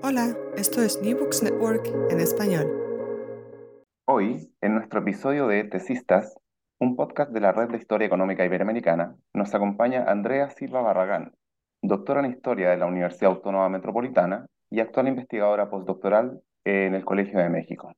Hola, esto es New Books Network en español. Hoy, en nuestro episodio de Tesistas, un podcast de la Red de Historia Económica Iberoamericana, nos acompaña Andrea Silva Barragán, doctora en Historia de la Universidad Autónoma Metropolitana y actual investigadora postdoctoral en el Colegio de México.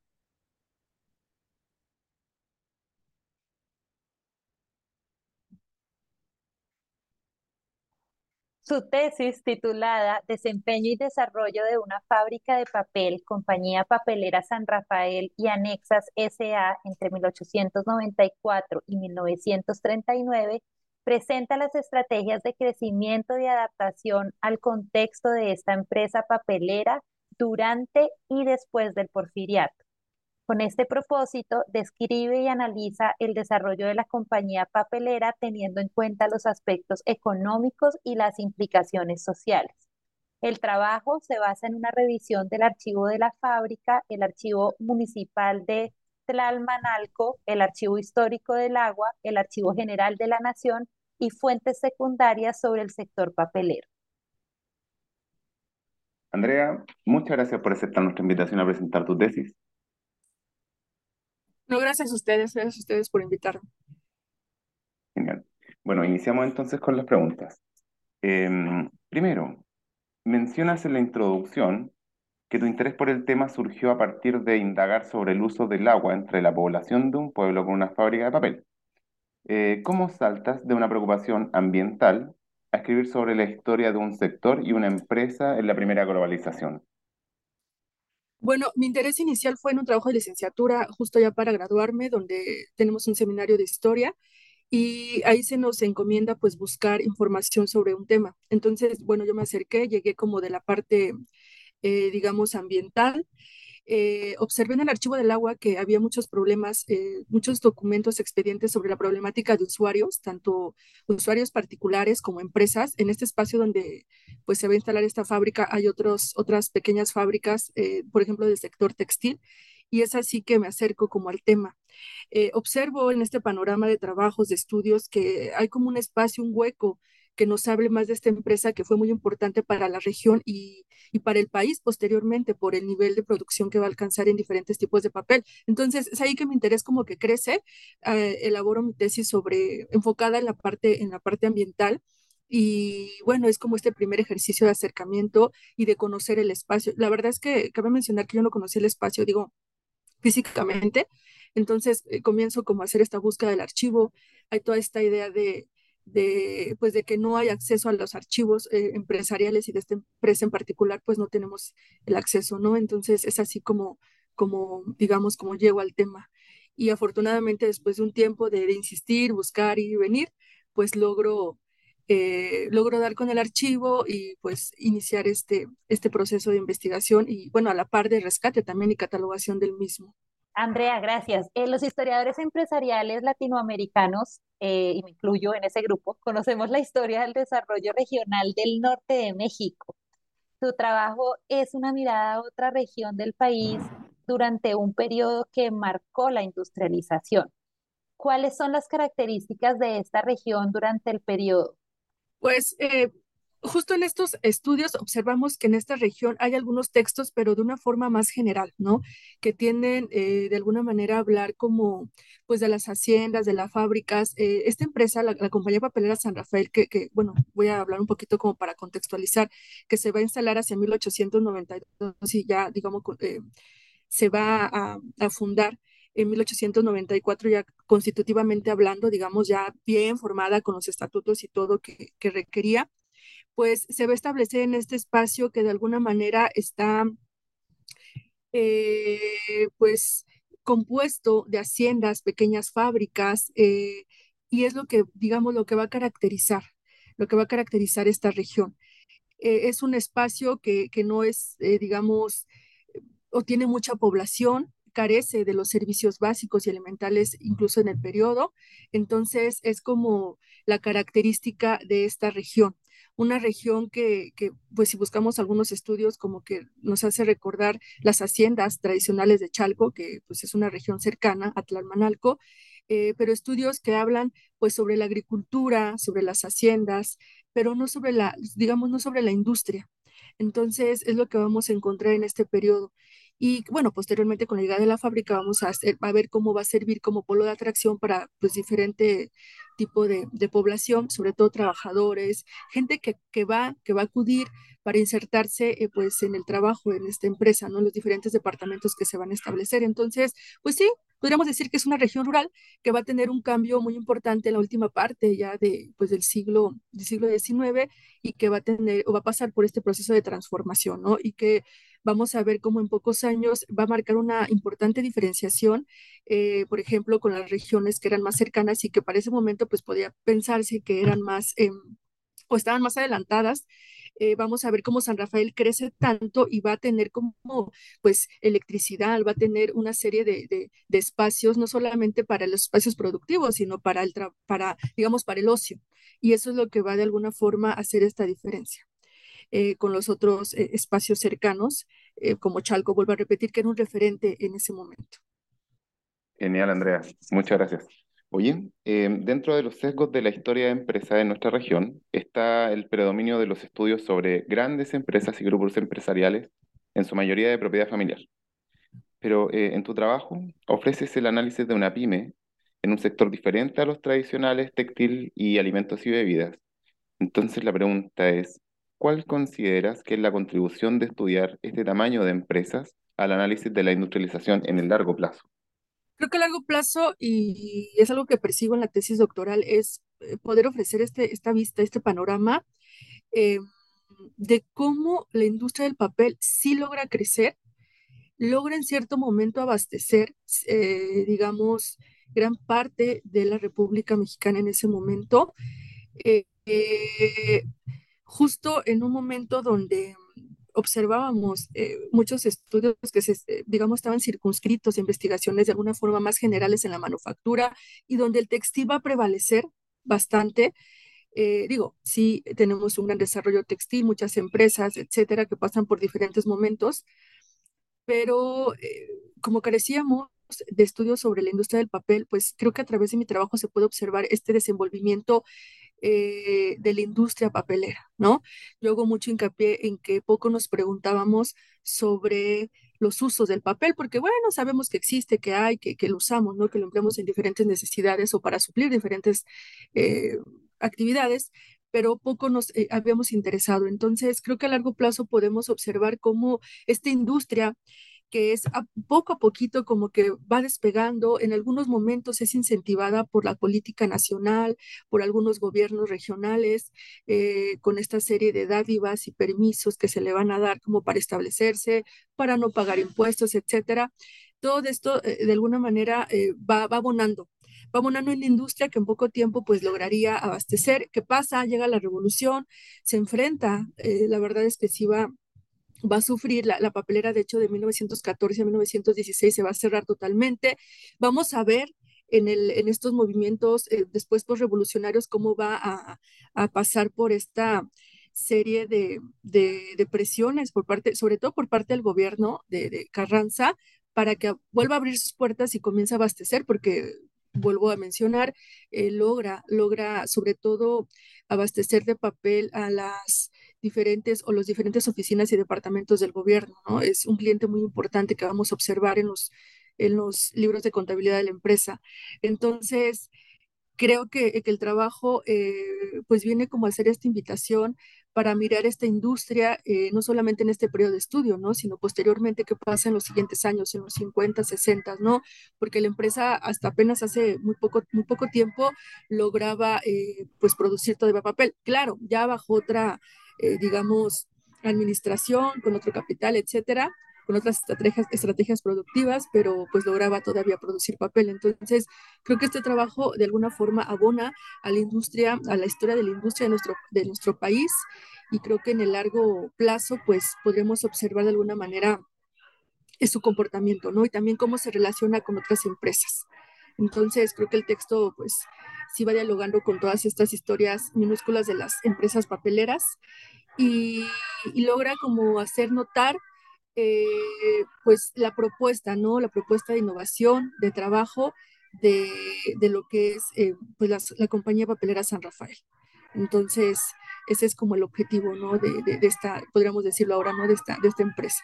Su tesis titulada Desempeño y desarrollo de una fábrica de papel, Compañía Papelera San Rafael y Anexas S.A. entre 1894 y 1939 presenta las estrategias de crecimiento y adaptación al contexto de esta empresa papelera durante y después del porfiriato. Con este propósito, describe y analiza el desarrollo de la compañía papelera teniendo en cuenta los aspectos económicos y las implicaciones sociales. El trabajo se basa en una revisión del archivo de la fábrica, el archivo municipal de Tlalmanalco, el archivo histórico del agua, el archivo general de la nación y fuentes secundarias sobre el sector papelero. Andrea, muchas gracias por aceptar nuestra invitación a presentar tu tesis. No, gracias a ustedes, gracias a ustedes por invitarme. Genial. Bueno, iniciamos entonces con las preguntas. Em, primero, mencionas en la introducción que tu interés por el tema surgió a partir de indagar sobre el uso del agua entre la población de un pueblo con una fábrica de papel. Eh, ¿cómo saltas de una preocupación ambiental a escribir sobre la historia de un sector y una empresa en la primera globalización? Bueno, mi interés inicial fue en un trabajo de licenciatura justo ya para graduarme, donde tenemos un seminario de historia y ahí se nos encomienda pues buscar información sobre un tema. Entonces, bueno, yo me acerqué, llegué como de la parte, eh, digamos, ambiental eh, observé en el archivo del agua que había muchos problemas, eh, muchos documentos, expedientes sobre la problemática de usuarios, tanto usuarios particulares como empresas. En este espacio donde pues, se va a instalar esta fábrica hay otros, otras pequeñas fábricas, eh, por ejemplo, del sector textil, y es así que me acerco como al tema. observo en este panorama de trabajos, de estudios, que hay como un espacio, un hueco que nos hable más de esta empresa que fue muy importante para la región y, para el país posteriormente por el nivel de producción que va a alcanzar en diferentes tipos de papel. Entonces, es ahí que mi interés como que crece. Eh, elaboro mi tesis sobre, enfocada en la parte, en la parte ambiental. Y bueno, es como este primer ejercicio de acercamiento y de conocer el espacio. La verdad es que cabe mencionar que yo no conocí el espacio, digo, físicamente. Entonces eh, comienzo como a hacer esta búsqueda del archivo. Hay toda esta idea de, de, pues de que no hay acceso a los archivos eh, empresariales y de esta empresa en particular, pues no tenemos el acceso, ¿no? Entonces es así como, como digamos, como llego al tema. Y afortunadamente después de un tiempo de, insistir, buscar y venir, pues logro, eh, logro dar con el archivo y pues iniciar este, este proceso de investigación y bueno, a la par de rescate también y catalogación del mismo. Andrea, gracias. Eh, los historiadores empresariales latinoamericanos, eh, y me incluyo en ese grupo, conocemos la historia del desarrollo regional del norte de México. Su trabajo es una mirada a otra región del país durante un periodo que marcó la industrialización. ¿Cuáles son las características de esta región durante el periodo? Pues eh, justo en estos estudios observamos que en esta región hay algunos textos, pero de una forma más general, ¿no? Que tienden eh, de alguna manera a hablar como, pues, de las haciendas, de las fábricas. Eh, esta empresa, la, compañía papelera San Rafael, que, bueno, voy a hablar un poquito como para contextualizar, que se va a instalar hacia 1892 y ya, digamos, eh, se va a, a fundar en 1894 ya constitutivamente hablando, digamos, ya bien formada con los estatutos y todo que, que requería pues se va a establecer en este espacio que de alguna manera está, eh, pues, compuesto de haciendas, pequeñas fábricas, eh, y es lo que, digamos, lo que va a caracterizar, lo que va a caracterizar esta región. Eh, es un espacio que, que no es, digamos, o tiene mucha población, carece de los servicios básicos y elementales incluso en el periodo. Entonces, es como la característica de esta región una región que, pues si buscamos algunos estudios, como que nos hace recordar las haciendas tradicionales de Chalco, que pues es una región cercana a Tlalmanalco, eh, pero estudios que hablan pues sobre la agricultura, sobre las haciendas, pero no sobre la, digamos, no sobre la industria. Entonces, es lo que vamos a encontrar en este periodo. Y bueno, posteriormente con la llegada de la fábrica vamos a, ver cómo va a servir como polo de atracción para pues diferente tipo de, población, sobre todo trabajadores, gente que, que, va, que va a acudir para insertarse eh, pues en el trabajo en esta empresa, ¿no? En los diferentes departamentos que se van a establecer. Entonces, pues sí, podríamos decir que es una región rural que va a tener un cambio muy importante en la última parte ya de, pues, del siglo, del siglo XIX y que va a tener o va a pasar por este proceso de transformación, ¿no? Y que vamos a ver cómo en pocos años va a marcar una importante diferenciación, eh, por ejemplo, con las regiones que eran más cercanas y que para ese momento pues podía pensarse que eran más em, o estaban más adelantadas. Eh, vamos a ver cómo San Rafael crece tanto y va a tener como pues electricidad, va a tener una serie de, de, espacios, no solamente para los espacios productivos, sino para el, para, digamos, para el ocio. Y eso es lo que va de alguna forma a hacer esta diferencia. Eh, con los otros eh, espacios cercanos, eh, como Chalco, vuelvo a repetir, que era un referente en ese momento. Genial, Andrea. Muchas gracias. Oye, dentro de los sesgos de la historia de empresa de nuestra región está el predominio de los estudios sobre grandes empresas y grupos empresariales, en su mayoría de propiedad familiar. Pero en tu trabajo ofreces el análisis de una pyme en un sector diferente a los tradicionales textil y alimentos y bebidas. Entonces la pregunta es, ¿cuál consideras que es la contribución de estudiar este tamaño de empresas al análisis de la industrialización en el largo plazo? Creo que a largo plazo, y es algo que persigo en la tesis doctoral, es eh, poder ofrecer este, esta vista, este panorama eh, de cómo la industria del papel sí logra crecer, logra en cierto momento abastecer, eh, digamos, gran parte de la República Mexicana en ese momento justo en un momento donde observábamos eh, muchos estudios que, se, eh, digamos, estaban circunscritos, investigaciones de alguna forma más generales en la manufactura y donde el textil va a prevalecer bastante. Eh, digo, sí tenemos un gran desarrollo textil, muchas empresas, etcétera, que pasan por diferentes momentos, pero como carecíamos de estudios sobre la industria del papel, pues creo que a través de mi trabajo se puede observar este desenvolvimiento eh, de la industria papelera, ¿no? Yo hago mucho hincapié en que poco nos preguntábamos sobre los usos del papel, porque bueno, sabemos que existe, que hay, que, que lo usamos, ¿no? Que lo empleamos en diferentes necesidades o para suplir diferentes eh, actividades, pero poco nos eh, habíamos interesado. Entonces, creo que a largo plazo podemos observar cómo esta industria que es poco a poquito como que va despegando, en algunos momentos es incentivada por la política nacional, por algunos gobiernos regionales, eh, con esta serie de dádivas y permisos que se le van a dar como para establecerse, para no pagar impuestos, etcétera. Todo esto eh, de alguna manera eh, va, va abonando va abonando en la industria que en poco tiempo pues lograría abastecer. ¿Qué pasa? Llega la revolución, se enfrenta, la verdad es que sí va va a sufrir la, papelera, de hecho, de 1914 a 1916 se va a cerrar totalmente. Vamos a ver en, el, en estos movimientos eh, después revolucionarios cómo va a, a, pasar por esta serie de, de, presiones, por parte, sobre todo por parte del gobierno de, Carranza, para que vuelva a abrir sus puertas y comience a abastecer, porque vuelvo a mencionar, eh, logra, logra sobre todo abastecer de papel a las diferentes o las diferentes oficinas y departamentos del gobierno, ¿no? Es un cliente muy importante que vamos a observar en los, en los libros de contabilidad de la empresa. Entonces, creo que, que el trabajo eh, pues viene como a hacer esta invitación para mirar esta industria, eh, no solamente en este periodo de estudio, ¿no? Sino posteriormente qué pasa en los siguientes años, en los 50, 60, ¿no? Porque la empresa hasta apenas hace muy poco, muy poco tiempo lograba, eh, pues, producir de papel. Claro, ya bajo otra, eh, digamos, administración, con otro capital, etcétera, con otras estrategias, estrategias productivas, pero pues lograba todavía producir papel. Entonces, creo que este trabajo de alguna forma abona a la industria, a la historia de la industria de nuestro, de nuestro país y creo que en el largo plazo pues podremos observar de alguna manera su comportamiento, ¿no? Y también cómo se relaciona con otras empresas. Entonces, creo que el texto pues sí va dialogando con todas estas historias minúsculas de las empresas papeleras y, y logra como hacer notar eh, pues la propuesta, ¿no? La propuesta de innovación, de trabajo de, de lo que es eh, pues la, compañía papelera San Rafael. Entonces, ese es como el objetivo, ¿no? De, de, esta, podríamos decirlo ahora, ¿no? De esta, de esta empresa.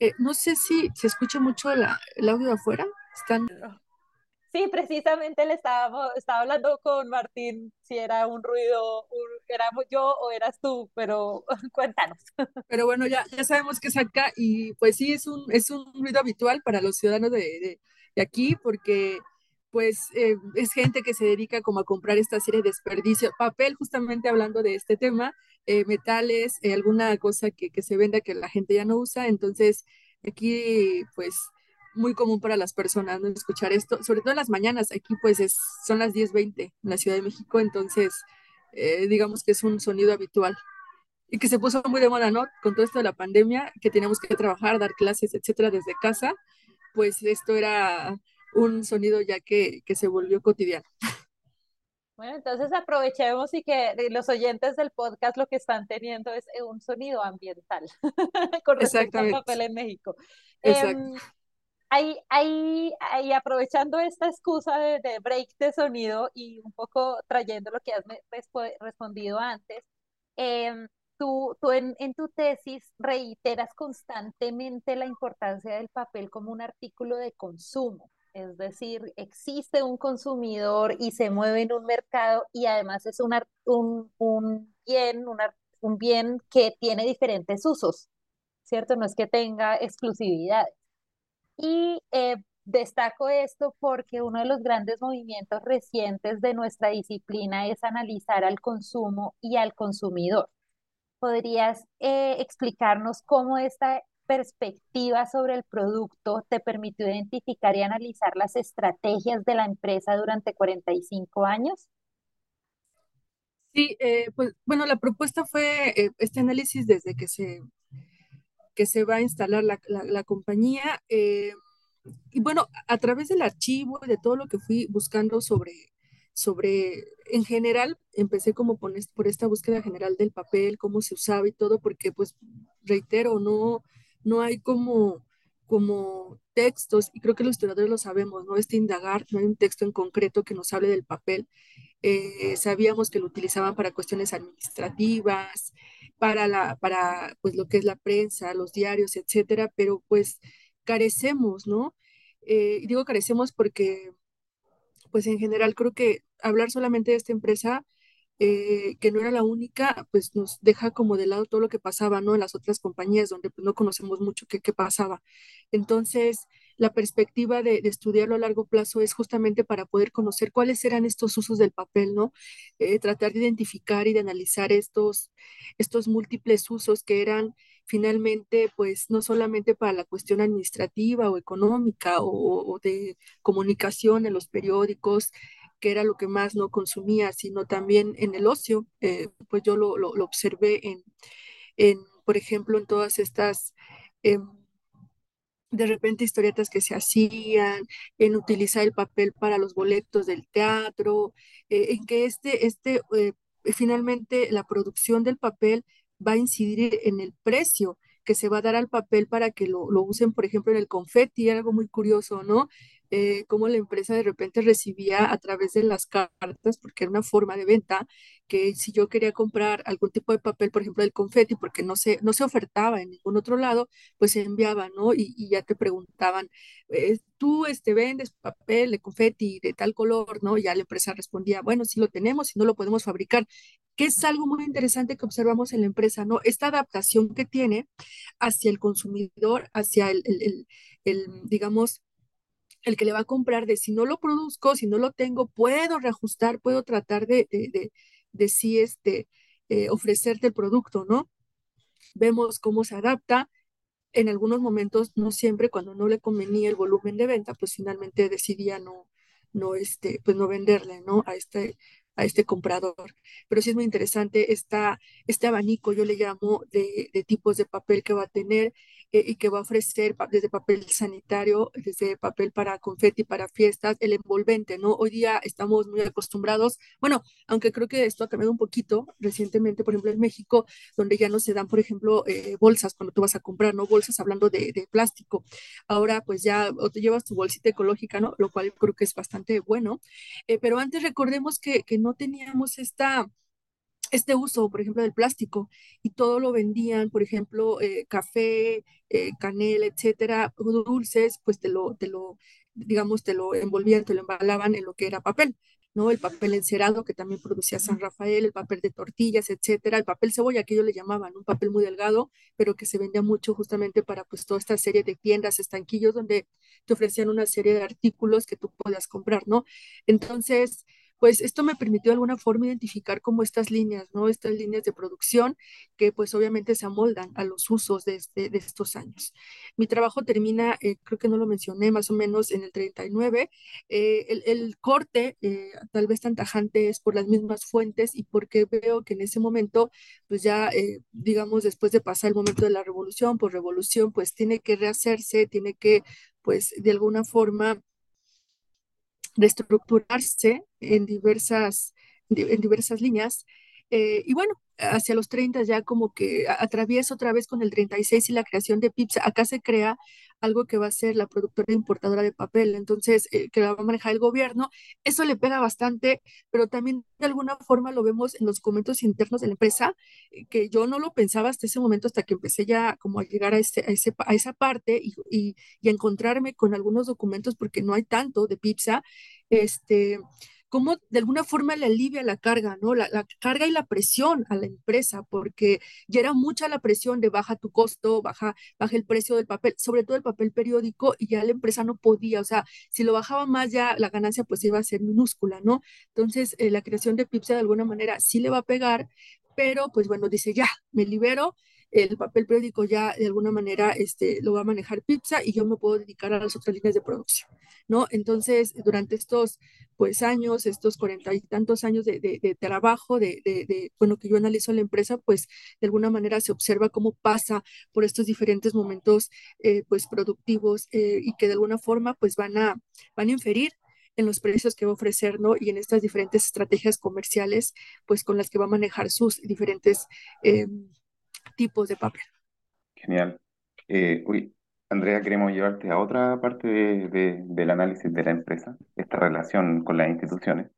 Eh, no sé si se escucha mucho la, el audio de afuera. Están... Sí, precisamente le estábamos, estaba hablando con Martín si era un ruido, éramos yo o eras tú, pero cuéntanos. Pero bueno, ya, ya sabemos que es acá y pues sí, es un, es un ruido habitual para los ciudadanos de, de, aquí porque pues eh, es gente que se dedica como a comprar esta serie de desperdicios, papel justamente hablando de este tema, eh, metales, eh, alguna cosa que, que se venda que la gente ya no usa, entonces aquí pues muy común para las personas ¿no? escuchar esto, sobre todo en las mañanas. Aquí pues es, son las 10.20 en la Ciudad de México, entonces eh, digamos que es un sonido habitual y que se puso muy de moda, ¿no? Con todo esto de la pandemia, que teníamos que trabajar, dar clases, etcétera, desde casa, pues esto era un sonido ya que, que se volvió cotidiano. Bueno, entonces aprovechemos y que los oyentes del podcast lo que están teniendo es un sonido ambiental con respecto al papel en México. Exacto. Em, ahí, ahí, ahí aprovechando esta excusa de, break de sonido y un poco trayendo lo que has respondido antes, em, tú, tú en, en, tu tesis reiteras constantemente la importancia del papel como un artículo de consumo. Es decir, existe un consumidor y se mueve en un mercado y además es un, un, un bien, un bien que tiene diferentes usos, ¿cierto? No es que tenga exclusividad. Y eh, destaco esto porque uno de los grandes movimientos recientes de nuestra disciplina es analizar al consumo y al consumidor. ¿Podrías eh, explicarnos cómo esta perspectiva sobre el producto te permitió identificar y analizar las estrategias de la empresa durante 45 años? Sí, eh, pues bueno, la propuesta fue este análisis desde que se que se va a instalar la, la, compañía. Eh, y bueno, a través del archivo y de todo lo que fui buscando sobre, sobre, en general, empecé como por, por esta búsqueda general del papel, cómo se usaba y todo, porque pues, reitero, no, no hay como, como textos, y creo que los historiadores lo sabemos, ¿no? Este indagar, no hay un texto en concreto que nos hable del papel. Eh, sabíamos que lo utilizaban para cuestiones administrativas, para, la, para pues, lo que es la prensa, los diarios, etcétera, pero pues carecemos, ¿no? Eh, digo carecemos porque, pues en general creo que hablar solamente de esta empresa, eh, que no era la única, pues nos deja como de lado todo lo que pasaba, ¿no? En las otras compañías donde pues, no conocemos mucho qué, qué pasaba. Entonces, la perspectiva de, estudiarlo a largo plazo es justamente para poder conocer cuáles eran estos usos del papel, ¿no? Eh, tratar de identificar y de analizar estos, estos múltiples usos que eran finalmente, pues, no solamente para la cuestión administrativa o económica o, de comunicación en los periódicos, que era lo que más no consumía, sino también en el ocio. Eh, pues yo lo, lo, observé en, en, por ejemplo, en todas estas... Em, de repente historietas que se hacían, en utilizar el papel para los boletos del teatro, eh, en que este, este eh, finalmente la producción del papel va a incidir en el precio que se va a dar al papel para que lo, lo usen, por ejemplo, en el confeti, algo muy curioso, ¿no? Eh, cómo la empresa de repente recibía a través de las cartas, porque era una forma de venta, que si yo quería comprar algún tipo de papel, por ejemplo, el confeti, porque no se, no se ofertaba en ningún otro lado, pues se enviaba, ¿no? Y, y ya te preguntaban, eh, tú este, vendes papel de confeti de tal color, ¿no? Y ya la empresa respondía, bueno, sí lo tenemos y no lo podemos fabricar, que es algo muy interesante que observamos en la empresa, ¿no? Esta adaptación que tiene hacia el consumidor, hacia el, el, el digamos, el que le va a comprar de si no lo produzco, si no lo tengo, puedo reajustar, puedo tratar de, de, de, sí este, eh, ofrecerte el producto, ¿no? Vemos cómo se adapta. En algunos momentos, no siempre, cuando no le convenía el volumen de venta, pues finalmente decidía no, no, este, pues no venderle, ¿no? A este, a este comprador. Pero sí es muy interesante esta, este abanico, yo le llamo, de, de tipos de papel que va a tener eh, y que va a ofrecer desde papel sanitario, desde papel para confeti, para fiestas, el envolvente, ¿no? Hoy día estamos muy acostumbrados, bueno, aunque creo que esto ha cambiado un poquito recientemente, por ejemplo, en México, donde ya no se dan, por ejemplo, eh, bolsas cuando tú vas a comprar, ¿no? Bolsas hablando de, plástico. Ahora, pues ya te llevas tu bolsita ecológica, ¿no? Lo cual creo que es bastante bueno. Eh, pero antes recordemos que, que no teníamos esta este uso, por ejemplo, del plástico y todo lo vendían, por ejemplo, eh, café, eh, canela, etcétera, dulces, pues te lo, te lo, digamos, te lo envolvían, te lo embalaban en lo que era papel, ¿no? El papel encerado que también producía San Rafael, el papel de tortillas, etcétera, el papel cebolla que ellos le llamaban, un papel muy delgado, pero que se vendía mucho justamente para pues toda esta serie de tiendas, estanquillos donde te ofrecían una serie de artículos que tú podías comprar, ¿no? Entonces, pues esto me permitió de alguna forma identificar como estas líneas, ¿no? Estas líneas de producción que pues obviamente se amoldan a los usos de, este, estos años. Mi trabajo termina, eh, creo que no lo mencioné, más o menos en el 39. Eh, el, el, corte, eh, tal vez tan tajante, es por las mismas fuentes y porque veo que en ese momento, pues ya, digamos, después de pasar el momento de la revolución, por revolución, pues tiene que rehacerse, tiene que, pues, de alguna forma reestructurarse en diversas, en diversas líneas. Eh, y bueno, hacia los 30 ya como que atraviesa otra vez con el 36 y la creación de PIPS. Acá se crea algo que va a ser la productora importadora de papel, entonces, eh, que la va a manejar el gobierno. Eso le pega bastante, pero también de alguna forma lo vemos en los documentos internos de la empresa, eh, que yo no lo pensaba hasta ese momento, hasta que empecé ya como a llegar a, ese, a, ese, a esa parte y, y, y, encontrarme con algunos documentos, porque no hay tanto de PIPSA, este cómo de alguna forma le alivia la carga, ¿no? La, carga y la presión a la empresa, porque ya era mucha la presión de baja tu costo, baja, baja el precio del papel, sobre todo el papel periódico, y ya la empresa no podía, o sea, si lo bajaba más ya la ganancia pues iba a ser minúscula, ¿no? Entonces, eh, la creación de PIPSA de alguna manera sí le va a pegar, pero pues bueno, dice, ya, me libero el papel periódico ya de alguna manera este, lo va a manejar Pipsa y yo me puedo dedicar a las otras líneas de producción, ¿no? Entonces, durante estos pues años, estos cuarenta y tantos años de, de, trabajo, de, de, bueno, que yo analizo la empresa, pues de alguna manera se observa cómo pasa por estos diferentes momentos eh, pues productivos eh, y que de alguna forma pues van a, van a inferir en los precios que va a ofrecer, ¿no? Y en estas diferentes estrategias comerciales, pues con las que va a manejar sus diferentes eh, tipos de papel. Genial. Eh, uy, Andrea, queremos llevarte a otra parte de, de, del análisis de la empresa, esta relación con las instituciones.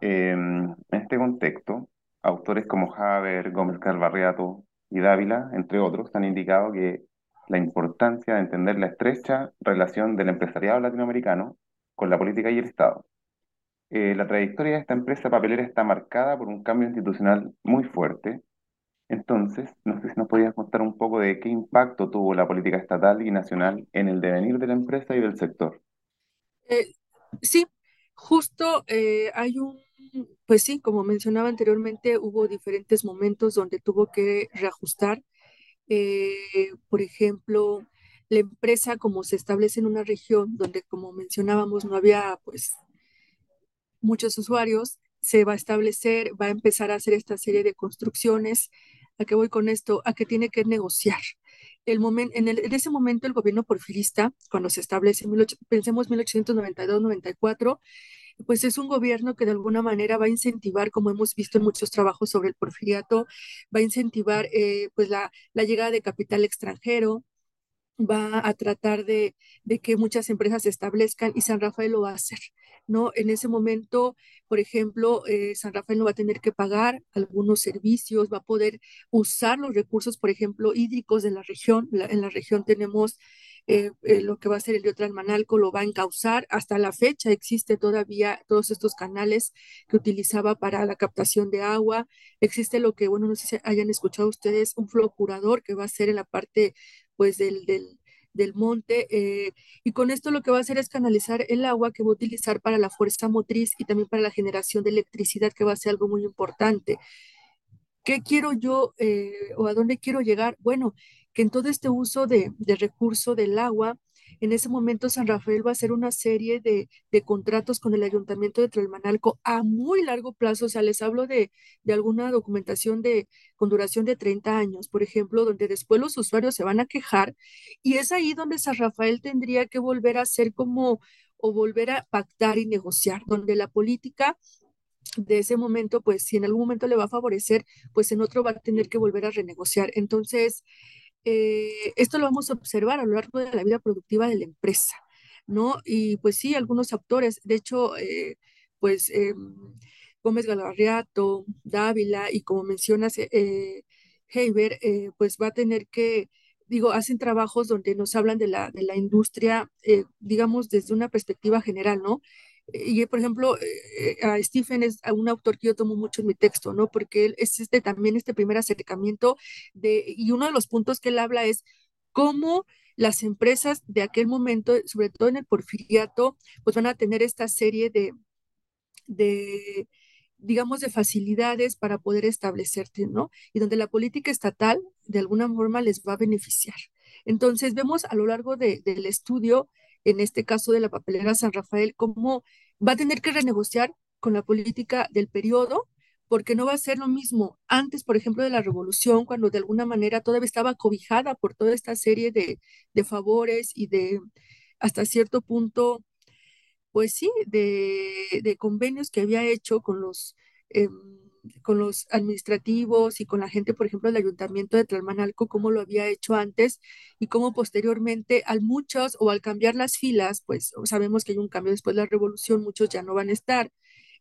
Eh, en este contexto, autores como Haber, Gómez Calvarriato y Dávila, entre otros, han indicado que la importancia de entender la estrecha relación del empresariado latinoamericano con la política y el Estado. Eh, la trayectoria de esta empresa papelera está marcada por un cambio institucional muy fuerte, entonces, no sé si nos podías contar un poco de qué impacto tuvo la política estatal y nacional en el devenir de la empresa y del sector. Eh, sí, justo eh, hay un, pues sí, como mencionaba anteriormente, hubo diferentes momentos donde tuvo que reajustar. Eh, por ejemplo, la empresa como se establece en una región donde, como mencionábamos, no había pues muchos usuarios, se va a establecer, va a empezar a hacer esta serie de construcciones ¿A qué voy con esto? A que tiene que negociar. El momento, en, el, en, ese momento el gobierno porfirista, cuando se establece, pensemos 1892-94, pues es un gobierno que de alguna manera va a incentivar, como hemos visto en muchos trabajos sobre el porfiriato, va a incentivar eh, pues la, la, llegada de capital extranjero, va a tratar de, de, que muchas empresas se establezcan y San Rafael lo va a hacer, ¿no? En ese momento, por ejemplo, eh, San Rafael no va a tener que pagar algunos servicios, va a poder usar los recursos, por ejemplo, hídricos de la región. La, en la región tenemos eh, eh, lo que va a ser el río Tlalmanalco, lo va a encauzar. Hasta la fecha existe todavía todos estos canales que utilizaba para la captación de agua. Existe lo que, bueno, no sé si hayan escuchado ustedes, un curador que va a ser en la parte pues del, del, del monte. Eh, y con esto lo que va a hacer es canalizar el agua que va a utilizar para la fuerza motriz y también para la generación de electricidad, que va a ser algo muy importante. ¿Qué quiero yo eh, o a dónde quiero llegar? Bueno, que en todo este uso de, de recurso del agua, en ese momento San Rafael va a hacer una serie de, contratos con el ayuntamiento de Tlalmanalco a muy largo plazo. O sea, les hablo de, alguna documentación de, con duración de 30 años, por ejemplo, donde después los usuarios se van a quejar y es ahí donde San Rafael tendría que volver a hacer como o volver a pactar y negociar, donde la política de ese momento, pues si en algún momento le va a favorecer, pues en otro va a tener que volver a renegociar. Entonces, eh, esto lo vamos a observar a lo largo de la vida productiva de la empresa, ¿no? Y pues sí, algunos autores, de hecho, eh, pues eh, Gómez Galarriato, Dávila y como mencionas, Heiber, pues va a tener que, digo, hacen trabajos donde nos hablan de la, de la industria, digamos, desde una perspectiva general, ¿no? Y por ejemplo, eh, a Stephen es un autor que yo tomo mucho en mi texto, ¿no? Porque él es este, también este primer acercamiento de, y uno de los puntos que él habla es cómo las empresas de aquel momento, sobre todo en el porfiriato, pues van a tener esta serie de, de digamos, de facilidades para poder establecerte, ¿no? Y donde la política estatal de alguna forma les va a beneficiar. Entonces, vemos a lo largo de, del estudio en este caso de la papelera San Rafael, cómo va a tener que renegociar con la política del periodo, porque no va a ser lo mismo. Antes, por ejemplo, de la revolución, cuando de alguna manera todavía estaba cobijada por toda esta serie de, favores y de, hasta cierto punto, pues sí, de, convenios que había hecho con los... Em, con los administrativos y con la gente, por ejemplo, del ayuntamiento de Tlalmanalco, como lo había hecho antes y cómo posteriormente al muchos o al cambiar las filas, pues sabemos que hay un cambio después de la revolución, muchos ya no van a estar.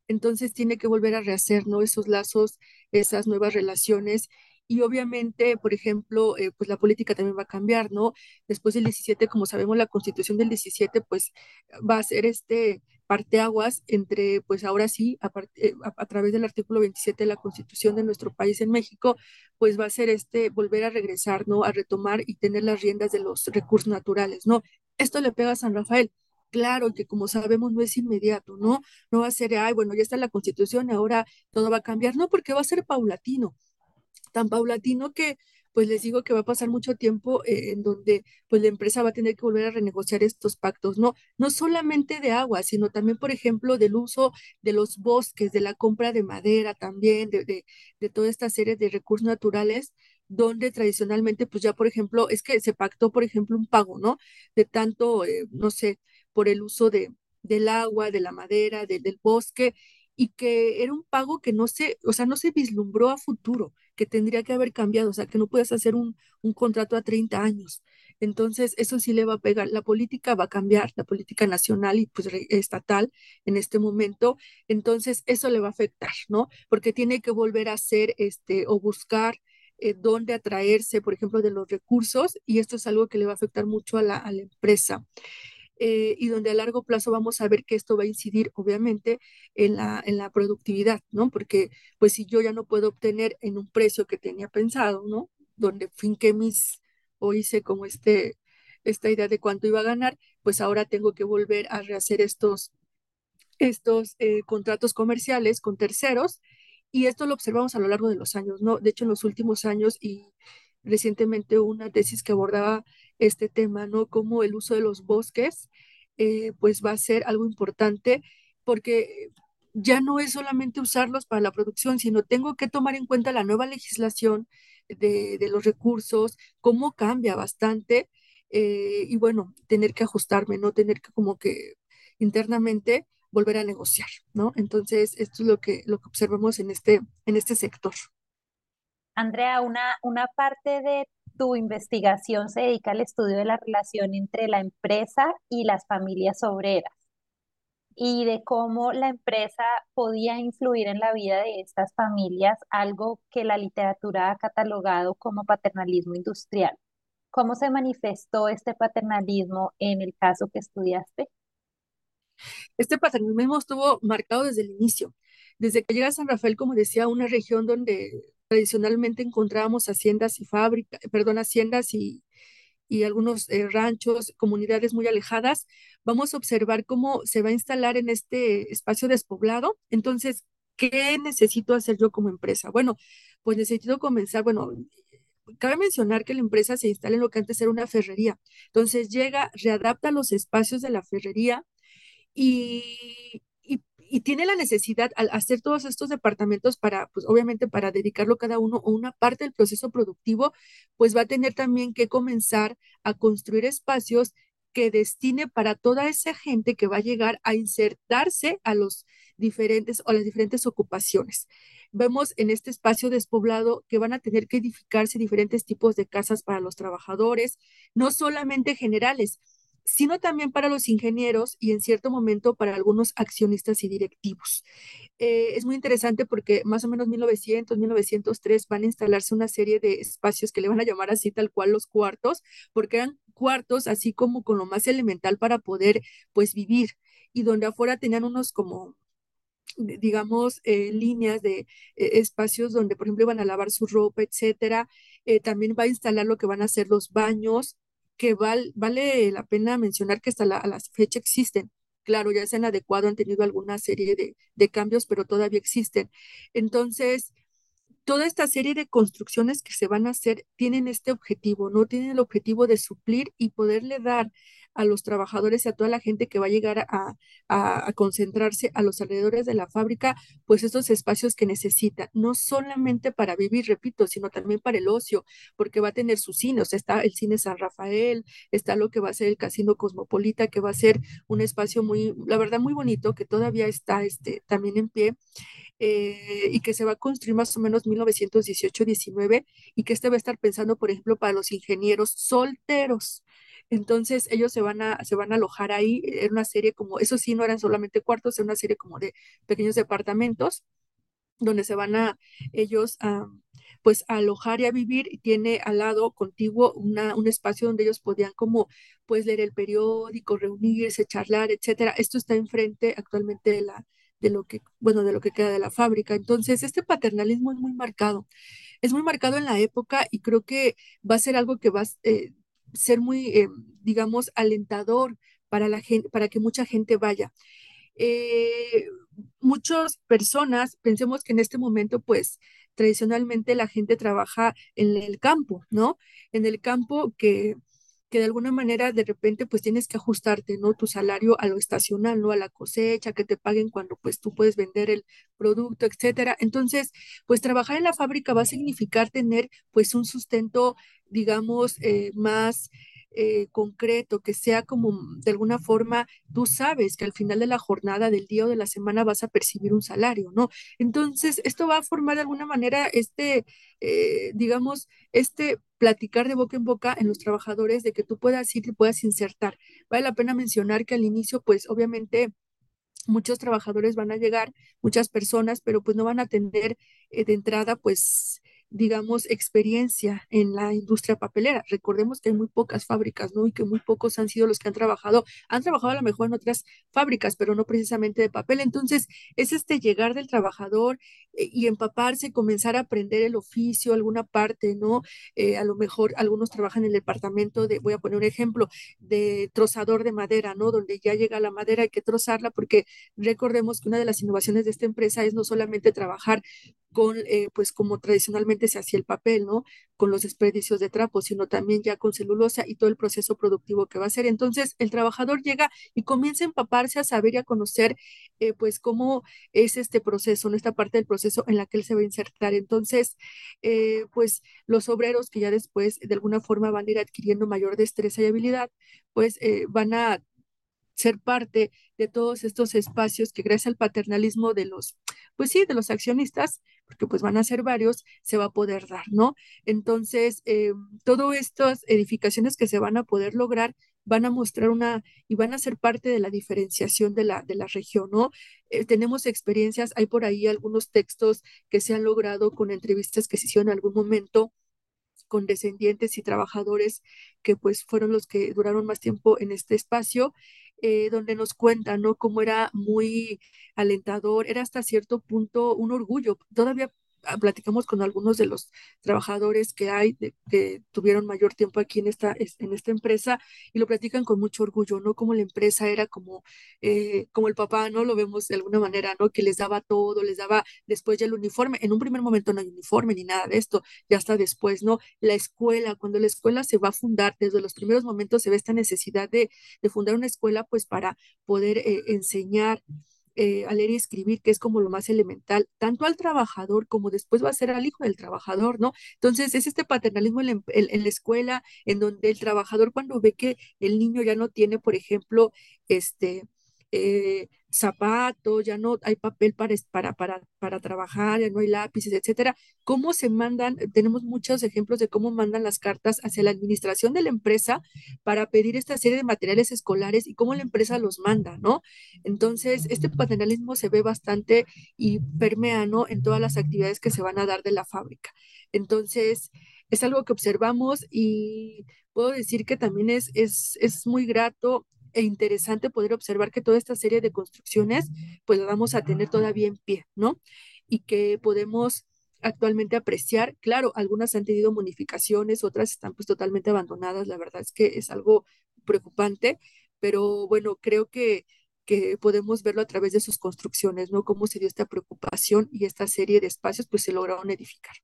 Entonces tiene que volver a rehacer, ¿no? Esos lazos, esas nuevas relaciones y obviamente, por ejemplo, eh, pues la política también va a cambiar, ¿no? Después del 17, como sabemos, la constitución del 17, pues va a ser este parteaguas entre, pues ahora sí, eh, a, a, través del artículo 27 de la constitución de nuestro país en México, pues va a ser este, volver a regresar, ¿no? A retomar y tener las riendas de los recursos naturales, ¿no? Esto le pega a San Rafael. Claro que como sabemos no es inmediato, ¿no? No va a ser, ay, bueno, ya está la constitución ahora todo va a cambiar, no, porque va a ser paulatino tan paulatino que pues les digo que va a pasar mucho tiempo eh, en donde pues la empresa va a tener que volver a renegociar estos pactos, ¿no? No solamente de agua, sino también, por ejemplo, del uso de los bosques, de la compra de madera también, de, de, de toda esta serie de recursos naturales, donde tradicionalmente, pues ya, por ejemplo, es que se pactó, por ejemplo, un pago, ¿no? De tanto, eh, no sé, por el uso de, del agua, de la madera, del bosque, y que era un pago que no se, o sea, no se vislumbró a futuro, que tendría que haber cambiado, o sea, que no puedes hacer un, un contrato a 30 años. Entonces, eso sí le va a pegar. La política va a cambiar, la política nacional y pues estatal en este momento. Entonces, eso le va a afectar, ¿no? Porque tiene que volver a hacer este o buscar eh, dónde atraerse, por ejemplo, de los recursos y esto es algo que le va a afectar mucho a la, a la empresa. Eh, y donde a largo plazo vamos a ver que esto va a incidir obviamente en la, en la productividad, ¿no? Porque pues si yo ya no puedo obtener en un precio que tenía pensado, ¿no? Donde finqué mis o hice como este, esta idea de cuánto iba a ganar, pues ahora tengo que volver a rehacer estos, estos eh, contratos comerciales con terceros y esto lo observamos a lo largo de los años, ¿no? De hecho, en los últimos años y recientemente una tesis que abordaba este tema, ¿no? Como el uso de los bosques, eh, pues va a ser algo importante porque ya no es solamente usarlos para la producción, sino tengo que tomar en cuenta la nueva legislación de, los recursos, cómo cambia bastante eh, y bueno, tener que ajustarme, no tener que como que internamente volver a negociar, ¿no? Entonces, esto es lo que, lo que observamos en este, en este sector. Andrea, una, una parte de tu investigación se dedica al estudio de la relación entre la empresa y las familias obreras y de cómo la empresa podía influir en la vida de estas familias, algo que la literatura ha catalogado como paternalismo industrial. ¿Cómo se manifestó este paternalismo en el caso que estudiaste? Este paternalismo estuvo marcado desde el inicio. Desde que llega a San Rafael, como decía, una región donde tradicionalmente encontrábamos haciendas y fábricas, perdón, haciendas y, y algunos eh, ranchos, comunidades muy alejadas, vamos a observar cómo se va a instalar en este espacio despoblado. Entonces, ¿qué necesito hacer yo como empresa? Bueno, pues necesito comenzar, bueno, cabe mencionar que la empresa se instala en lo que antes era una ferrería. Entonces llega, readapta los espacios de la ferrería y, y tiene la necesidad al hacer todos estos departamentos para, pues obviamente para dedicarlo cada uno o una parte del proceso productivo, pues va a tener también que comenzar a construir espacios que destine para toda esa gente que va a llegar a insertarse a los diferentes o a las diferentes ocupaciones. Vemos en este espacio despoblado que van a tener que edificarse diferentes tipos de casas para los trabajadores, no solamente generales, sino también para los ingenieros y en cierto momento para algunos accionistas y directivos. Eh, es muy interesante porque más o menos 1900, 1903 van a instalarse una serie de espacios que le van a llamar así tal cual los cuartos, porque eran cuartos así como con lo más elemental para poder pues vivir y donde afuera tenían unos como digamos, eh, líneas de eh, espacios donde, por ejemplo, iban a lavar su ropa, etcétera. también va a instalar lo que van a ser los baños, que vale la pena mencionar que hasta la, a la fecha existen. Claro, ya se han adecuado, han tenido alguna serie de, de cambios, pero todavía existen. Entonces, toda esta serie de construcciones que se van a hacer tienen este objetivo, ¿no? Tienen el objetivo de suplir y poderle dar a los trabajadores y a toda la gente que va a llegar a, concentrarse a los alrededores de la fábrica, pues estos espacios que necesita, no solamente para vivir, repito, sino también para el ocio, porque va a tener sus cines, está el cine San Rafael, está lo que va a ser el Casino Cosmopolita, que va a ser un espacio muy, la verdad, muy bonito, que todavía está este, también en pie. Eh, y que se va a construir más o menos 1918-19 y que este va a estar pensando, por ejemplo, para los ingenieros solteros. Entonces ellos se van a, se van a alojar ahí. Era una serie como, eso sí, no eran solamente cuartos, era una serie como de pequeños departamentos donde se van a ellos a, pues a alojar y a vivir y tiene al lado contiguo una, un espacio donde ellos podían como pues leer el periódico, reunirse, charlar, etcétera. Esto está enfrente actualmente de la de lo que bueno, de lo que queda de la fábrica. Entonces, este paternalismo es muy marcado. Es muy marcado en la época y creo que va a ser algo que va eh, ser muy, eh, digamos, alentador para, la gente, para que mucha gente vaya. Eh, muchas personas, pensemos que en este momento, pues, tradicionalmente la gente trabaja en el campo, ¿no? En el campo que que de alguna manera de repente pues tienes que ajustarte, ¿no? Tu salario a lo estacional, ¿no? A la cosecha, que te paguen cuando pues tú puedes vender el producto, etcétera. Entonces, pues trabajar en la fábrica va a significar tener pues un sustento, digamos, eh, más eh, concreto, que sea como de alguna forma, tú sabes que al final de la jornada, del día o de la semana vas a percibir un salario, ¿no? Entonces, esto va a formar de alguna manera este, eh, digamos, este platicar de boca en boca en los trabajadores de que tú puedas ir y puedas insertar. Vale la pena mencionar que al inicio, pues obviamente muchos trabajadores van a llegar, muchas personas, pero pues no van a tener eh, de entrada pues digamos, experiencia en la industria papelera. Recordemos que hay muy pocas fábricas, ¿no? Y que muy pocos han sido los que han trabajado, han trabajado a lo mejor en otras fábricas, pero no precisamente de papel. Entonces, es este llegar del trabajador eh, y empaparse, comenzar a aprender el oficio, alguna parte, ¿no? Eh, a lo mejor algunos trabajan en el departamento de, voy a poner un ejemplo, de trozador de madera, ¿no? Donde ya llega la madera, hay que trozarla, porque recordemos que una de las innovaciones de esta empresa es no solamente trabajar con, eh, pues como tradicionalmente se hacía el papel, ¿no? Con los desperdicios de trapo, sino también ya con celulosa y todo el proceso productivo que va a ser. Entonces, el trabajador llega y comienza a empaparse, a saber y a conocer, eh, pues, cómo es este proceso, en esta parte del proceso en la que él se va a insertar. Entonces, eh, pues, los obreros que ya después, de alguna forma, van a ir adquiriendo mayor destreza y habilidad, pues, van a ser parte de todos estos espacios que gracias al paternalismo de los, pues sí, de los accionistas, porque pues van a ser varios, se va a poder dar, ¿no? Entonces, eh, todas estas edificaciones que se van a poder lograr van a mostrar una y van a ser parte de la diferenciación de la, de la región, ¿no? Eh, tenemos experiencias, hay por ahí algunos textos que se han logrado con entrevistas que se hicieron en algún momento con descendientes y trabajadores que pues fueron los que duraron más tiempo en este espacio, eh, donde nos cuentan, ¿no? Cómo era muy alentador, era hasta cierto punto un orgullo. Todavía platicamos con algunos de los trabajadores que hay, que tuvieron mayor tiempo aquí en esta, en esta empresa, y lo platican con mucho orgullo, ¿no? Como la empresa era como, eh, como el papá, ¿no? Lo vemos de alguna manera, ¿no? Que les daba todo, les daba después ya el uniforme. En un primer momento no hay uniforme ni nada de esto, ya hasta después, ¿no? La escuela, cuando la escuela se va a fundar, desde los primeros momentos se ve esta necesidad de, de fundar una escuela, pues para poder eh, enseñar eh, a leer y escribir, que es como lo más elemental, tanto al trabajador como después va a ser al hijo del trabajador, ¿no? Entonces, es este paternalismo en la, escuela, en donde el trabajador cuando ve que el niño ya no tiene, por ejemplo, este, eh, zapatos, ya no hay papel para, para, para, para trabajar, ya no hay lápices, etcétera. ¿Cómo se mandan? Tenemos muchos ejemplos de cómo mandan las cartas hacia la administración de la empresa para pedir esta serie de materiales escolares y cómo la empresa los manda, ¿no? Entonces, este paternalismo se ve bastante y permea, ¿no? En todas las actividades que se van a dar de la fábrica. Entonces, es algo que observamos y puedo decir que también es, es, es muy grato e interesante poder observar que toda esta serie de construcciones, pues la vamos a tener todavía en pie, ¿no? Y que podemos actualmente apreciar. Claro, algunas han tenido modificaciones, otras están pues totalmente abandonadas. La verdad es que es algo preocupante, pero bueno, creo que, que podemos verlo a través de sus construcciones, ¿no? Cómo se dio esta preocupación y esta serie de espacios pues se lograron edificar.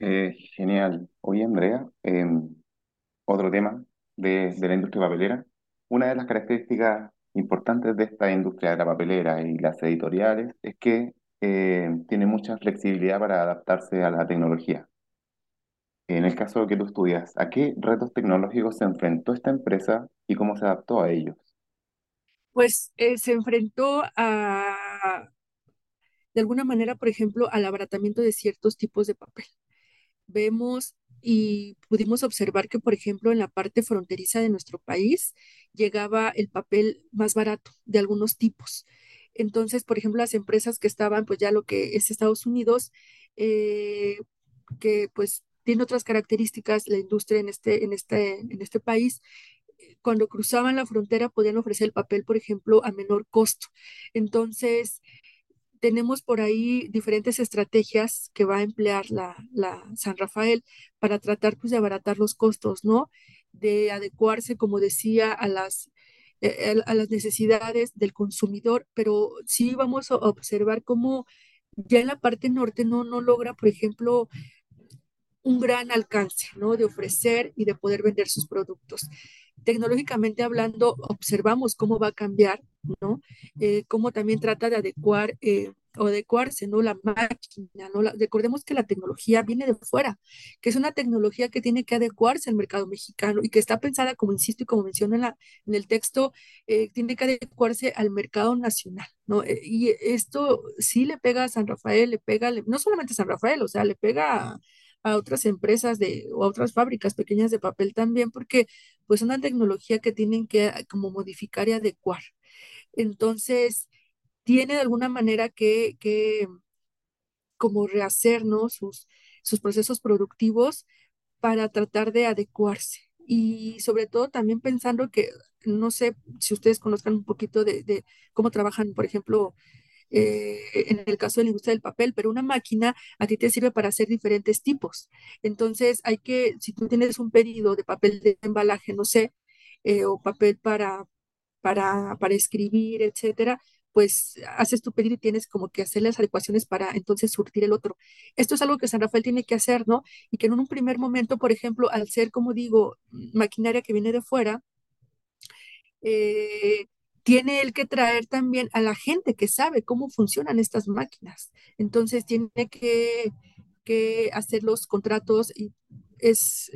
Eh, genial. Oye, Andrea, em, otro tema de, la industria papelera. Una de las características importantes de esta industria de la papelera y las editoriales es que eh, tiene mucha flexibilidad para adaptarse a la tecnología. En el caso que tú estudias, ¿a qué retos tecnológicos se enfrentó esta empresa y cómo se adaptó a ellos? Pues eh, se enfrentó a, de alguna manera, por ejemplo, al abaratamiento de ciertos tipos de papel. Vemos y pudimos observar que, por ejemplo, en la parte fronteriza de nuestro país llegaba el papel más barato de algunos tipos. Entonces, por ejemplo, las empresas que estaban, pues ya lo que es Estados Unidos, eh, que pues tiene otras características la industria en este, en este, en este país, eh, cuando cruzaban la frontera podían ofrecer el papel, por ejemplo, a menor costo. Entonces, tenemos por ahí diferentes estrategias que va a emplear la, San Rafael para tratar pues, de abaratar los costos, ¿no? De adecuarse, como decía, a las, eh, a las necesidades del consumidor, pero sí vamos a observar cómo ya en la parte norte no, no logra, por ejemplo, un gran alcance, ¿no? De ofrecer y de poder vender sus productos. Tecnológicamente hablando, observamos cómo va a cambiar, ¿no? Eh, cómo también trata de adecuar eh, o adecuarse, ¿no? La máquina, ¿no? recordemos que la tecnología viene de fuera, que es una tecnología que tiene que adecuarse al mercado mexicano y que está pensada, como insisto y como menciono en, la, en el texto, eh, tiene que adecuarse al mercado nacional, ¿no? y esto sí le pega a San Rafael, le pega, no solamente a San Rafael, o sea, le pega a, a otras empresas de, o a otras fábricas pequeñas de papel también, porque pues una tecnología que tienen que como modificar y adecuar. Entonces, tiene de alguna manera que, como rehacer sus, procesos productivos para tratar de adecuarse. Y sobre todo también pensando que, no sé si ustedes conozcan un poquito de, de cómo trabajan, por ejemplo, eh, en el caso de la industria del papel, pero una máquina a ti te sirve para hacer diferentes tipos. Entonces, hay que, si tú tienes un pedido de papel de embalaje, no sé, eh, o papel para, para, para escribir, etcétera, pues haces tu pedido y tienes como que hacer las adecuaciones para entonces surtir el otro. Esto es algo que San Rafael tiene que hacer, ¿no? Y que en un primer momento, por ejemplo, al ser, como digo, maquinaria que viene de fuera, eh, tiene él que traer también a la gente que sabe cómo funcionan estas máquinas. Entonces tiene que, que hacer los contratos y es,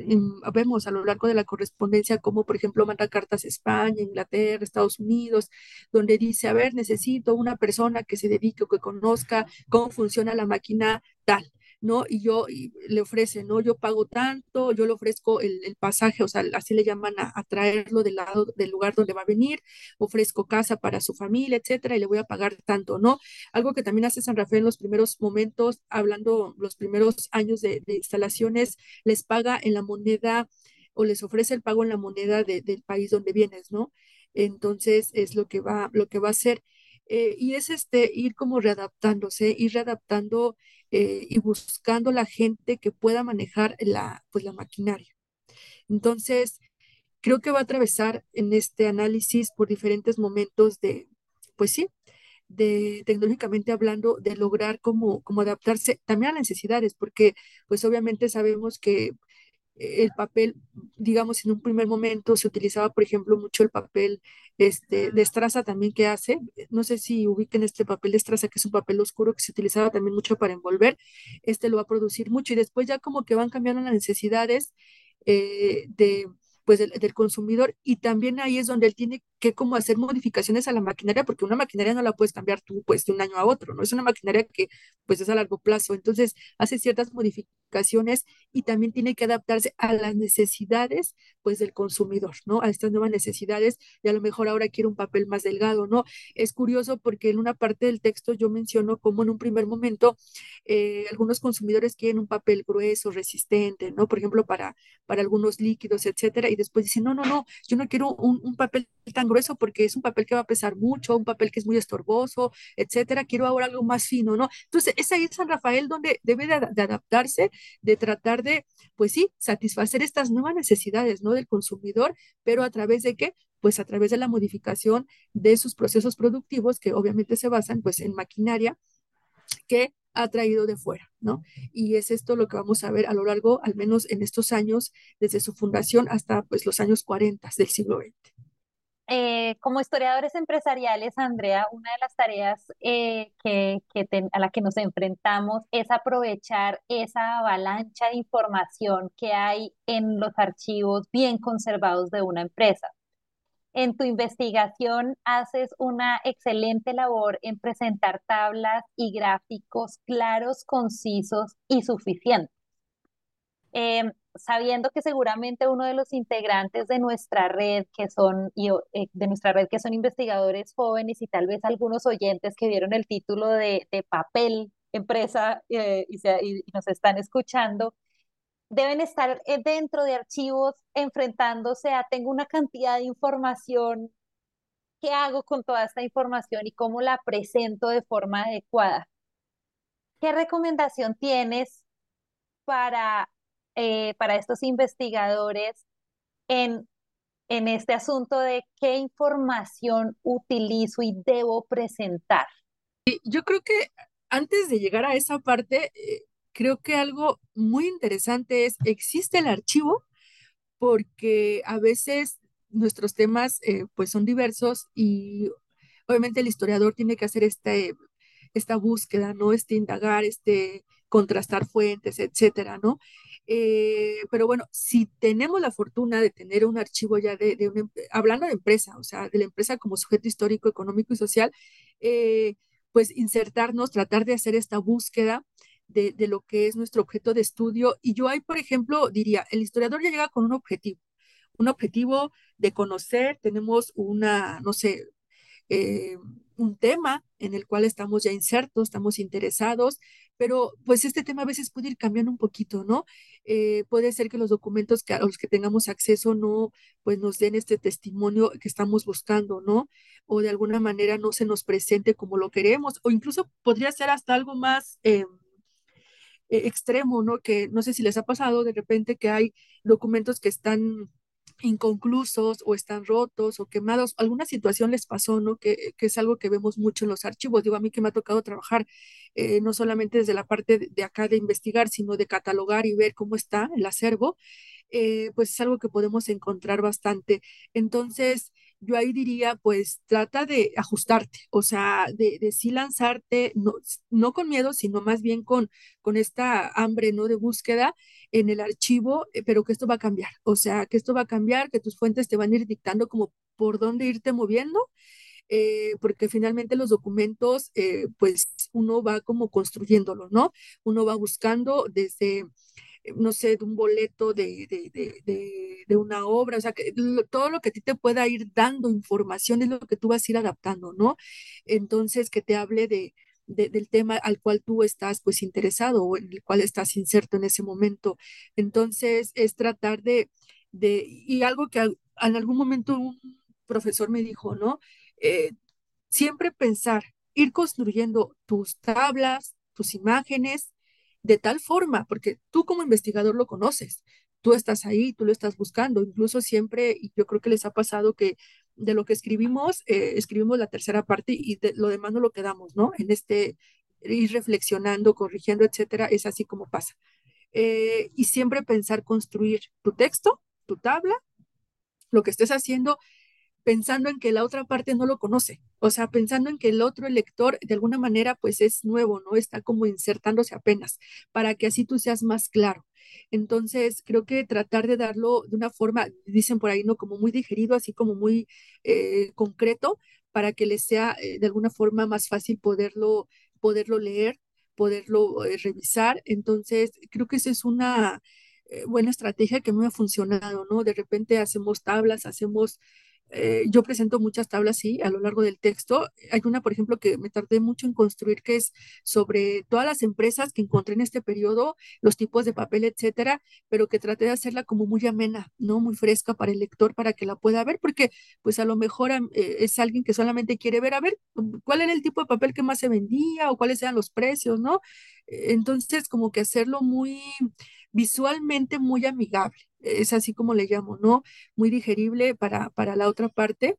vemos a lo largo de la correspondencia como, por ejemplo, manda cartas a España, Inglaterra, Estados Unidos, donde dice, a ver, necesito una persona que se dedique o que conozca cómo funciona la máquina tal. ¿No? Y yo le ofrece, ¿no? Yo pago tanto, yo le ofrezco el, pasaje, o sea, así le llaman a, traerlo del lado del lugar donde va a venir, ofrezco casa para su familia, etcétera, y le voy a pagar tanto, ¿no? Algo que también hace San Rafael en los primeros momentos, hablando los primeros años de, instalaciones, les paga en la moneda o les ofrece el pago en la moneda del país donde vienes, ¿no? Entonces es lo que va, lo que va a hacer. Eh, y es este ir como readaptándose, ir readaptando eh, y buscando la gente que pueda manejar la, pues, la maquinaria. Entonces, creo que va a atravesar en este análisis por diferentes momentos de, pues sí, de tecnológicamente hablando, de lograr como, como adaptarse también a las necesidades, porque pues obviamente sabemos que el papel, digamos, en un primer momento se utilizaba, por ejemplo, mucho el papel este, de estraza también que hace. No sé si ubiquen este papel de estraza, que es un papel oscuro que se utilizaba también mucho para envolver. Este lo va a producir mucho y después ya como que van cambiando las necesidades eh, de pues del, consumidor y también ahí es donde él tiene que como hacer modificaciones a la maquinaria porque una maquinaria no la puedes cambiar tú pues de un año a otro, no es una maquinaria que pues es a largo plazo, entonces hace ciertas modificaciones y también tiene que adaptarse a las necesidades pues del consumidor, ¿no? A estas nuevas necesidades y a lo mejor ahora quiere un papel más delgado, ¿no? Es curioso porque en una parte del texto yo menciono como en un primer momento eh, algunos consumidores quieren un papel grueso, resistente, ¿no? Por ejemplo, para, para algunos líquidos, etcétera, y después dicen, no, no, no, yo no quiero un, papel tan grueso porque es un papel que va a pesar mucho, un papel que es muy estorboso, etcétera, quiero ahora algo más fino, ¿no? Entonces, es ahí San Rafael donde debe de, adaptarse, de tratar de, pues sí, satisfacer estas nuevas necesidades, ¿no? Del consumidor, pero a través de qué? Pues a través de la modificación de sus procesos productivos que obviamente se basan pues en maquinaria que ha traído de fuera, ¿no? Y es esto lo que vamos a ver a lo largo, al menos en estos años, desde su fundación hasta pues los años 40 del siglo XX. Eh, como historiadores empresariales, Andrea, una de las tareas eh, que, a la que nos enfrentamos es aprovechar esa avalancha de información que hay en los archivos bien conservados de una empresa en tu investigación haces una excelente labor en presentar tablas y gráficos claros, concisos y suficientes. Em, sabiendo que seguramente uno de los integrantes de nuestra red que son eh, de nuestra red que son investigadores jóvenes y tal vez algunos oyentes que vieron el título de, papel empresa eh, y, y nos están escuchando deben estar eh, dentro de archivos enfrentándose a tengo una cantidad de información, ¿qué hago con toda esta información y cómo la presento de forma adecuada? ¿Qué recomendación tienes para, eh, para estos investigadores en, en este asunto de qué información utilizo y debo presentar? Yo creo que antes de llegar a esa parte, eh, creo que algo muy interesante es, existe el archivo porque a veces nuestros temas eh, pues son diversos y obviamente el historiador tiene que hacer este, esta búsqueda, ¿no? Este indagar, este contrastar fuentes, etcétera, ¿no? Eh, pero bueno, si tenemos la fortuna de tener un archivo ya de, de una, hablando de empresa, o sea, de la empresa como sujeto histórico, económico y social, eh, pues insertarnos, tratar de hacer esta búsqueda de, lo que es nuestro objeto de estudio. Y yo ahí, por ejemplo, diría, el historiador ya llega con un objetivo, un objetivo de conocer, tenemos una, no sé, eh, un tema en el cual estamos ya insertos, estamos interesados, pero pues este tema a veces puede ir cambiando un poquito, ¿no? Eh, puede ser que los documentos que, a los que tengamos acceso no, pues nos den este testimonio que estamos buscando, ¿no? O de alguna manera no se nos presente como lo queremos, o incluso podría ser hasta algo más... Eh, eh, extremo, ¿no? Que no sé si les ha pasado de repente que hay documentos que están inconclusos o están rotos o quemados, alguna situación les pasó, ¿no? Que, que, es algo que vemos mucho en los archivos. Digo, a mí que me ha tocado trabajar eh, no solamente desde la parte de, acá de investigar, sino de catalogar y ver cómo está el acervo, eh, pues es algo que podemos encontrar bastante. Entonces, yo ahí diría, pues trata de ajustarte, o sea, de, de sí lanzarte, no, no con miedo, sino más bien con, con esta hambre, ¿no? De búsqueda en el archivo, eh, pero que esto va a cambiar, o sea, que esto va a cambiar, que tus fuentes te van a ir dictando como por dónde irte moviendo. Eh, porque finalmente los documentos, eh, pues uno va como construyéndolo, ¿no? Uno va buscando desde no sé, de un boleto de, de, una obra, o sea, que todo lo que a ti te pueda ir dando información es lo que tú vas a ir adaptando, ¿no? Entonces, que te hable de, del tema al cual tú estás pues interesado o en el cual estás inserto en ese momento. Entonces, es tratar de, de y algo que en algún momento un profesor me dijo, ¿no? Eh, siempre pensar, ir construyendo tus tablas, tus imágenes, de tal forma, porque tú como investigador lo conoces, tú estás ahí, tú lo estás buscando, incluso siempre, y yo creo que les ha pasado que de lo que escribimos, eh, escribimos la tercera parte y de, lo demás no lo quedamos, ¿no? En este ir reflexionando, corrigiendo, etcétera, es así como pasa. Eh, y siempre pensar construir tu texto, tu tabla, lo que estés haciendo pensando en que la otra parte no lo conoce, o sea, pensando en que el otro lector de alguna manera pues es nuevo, ¿no? Está como insertándose apenas, para que así tú seas más claro. Entonces, creo que tratar de darlo de una forma, dicen por ahí, ¿no? Como muy digerido, así como muy eh, concreto, para que les sea eh, de alguna forma más fácil poderlo, poderlo leer, poderlo eh, revisar. Entonces, creo que esa es una buena estrategia que me ha funcionado, ¿no? De repente hacemos tablas, hacemos eh, yo presento muchas tablas, sí, a lo largo del texto. Hay una, por ejemplo, que me tardé mucho en construir, que es sobre todas las empresas que encontré en este periodo, los tipos de papel, etcétera, pero que traté de hacerla como muy amena, ¿no? Muy fresca para el lector, para que la pueda ver, porque pues a lo mejor eh, es alguien que solamente quiere ver, a ver, cuál era el tipo de papel que más se vendía o cuáles eran los precios, ¿no? Entonces, como que hacerlo muy visualmente muy amigable, es así como le llamo, ¿no? Muy digerible para, para la otra parte.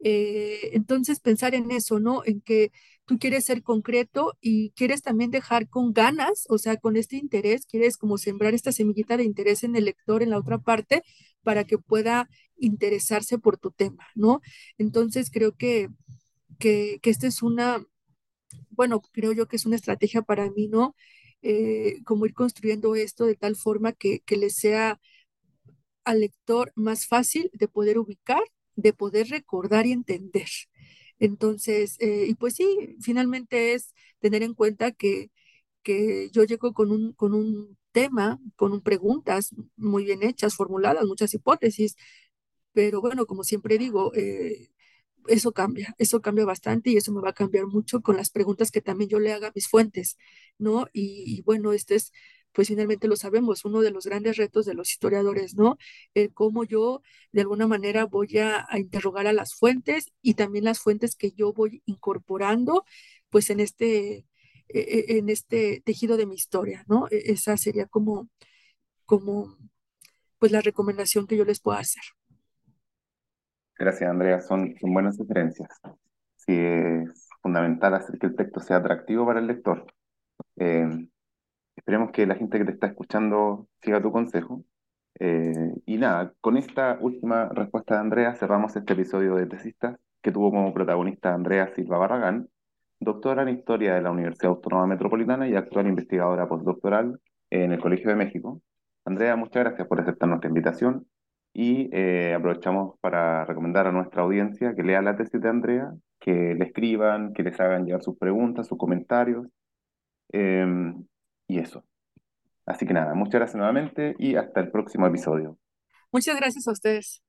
Eh, entonces, pensar en eso, ¿no? En que tú quieres ser concreto y quieres también dejar con ganas, o sea, con este interés, quieres como sembrar esta semillita de interés en el lector en la otra parte para que pueda interesarse por tu tema, ¿no? Entonces, creo que, que, esta es una, bueno, creo yo que es una estrategia para mí, ¿no? Eh, como ir construyendo esto de tal forma que, que le sea al lector más fácil de poder ubicar, de poder recordar y entender. Entonces, eh, y pues sí, finalmente es tener en cuenta que, que yo llego con un, con un tema, con preguntas muy bien hechas, formuladas, muchas hipótesis, pero bueno, como siempre digo, eh, eso cambia, eso cambia bastante y eso me va a cambiar mucho con las preguntas que también yo le haga a mis fuentes, ¿no? Y, bueno, este es, pues finalmente lo sabemos, uno de los grandes retos de los historiadores, ¿no? El cómo yo de alguna manera voy a, interrogar a las fuentes y también las fuentes que yo voy incorporando, pues en este, e, e, en este tejido de mi historia, ¿no? E, esa sería como, como, pues la recomendación que yo les puedo hacer. Gracias, Andrea. Son, son buenas sugerencias. Sí, es fundamental hacer que el texto sea atractivo para el lector. Eh, esperemos que la gente que te está escuchando siga tu consejo. Eh, y nada, con esta última respuesta de Andrea cerramos este episodio de Tesistas que tuvo como protagonista Andrea Silva Barragán, doctora en Historia de la Universidad Autónoma Metropolitana y actual investigadora postdoctoral en el Colegio de México. Andrea, muchas gracias por aceptar nuestra invitación y eh, aprovechamos para recomendar a nuestra audiencia que lea la tesis de Andrea, que le escriban, que les hagan llegar sus preguntas, sus comentarios, em, y eso. Así que nada, muchas gracias nuevamente y hasta el próximo episodio. Muchas gracias a ustedes.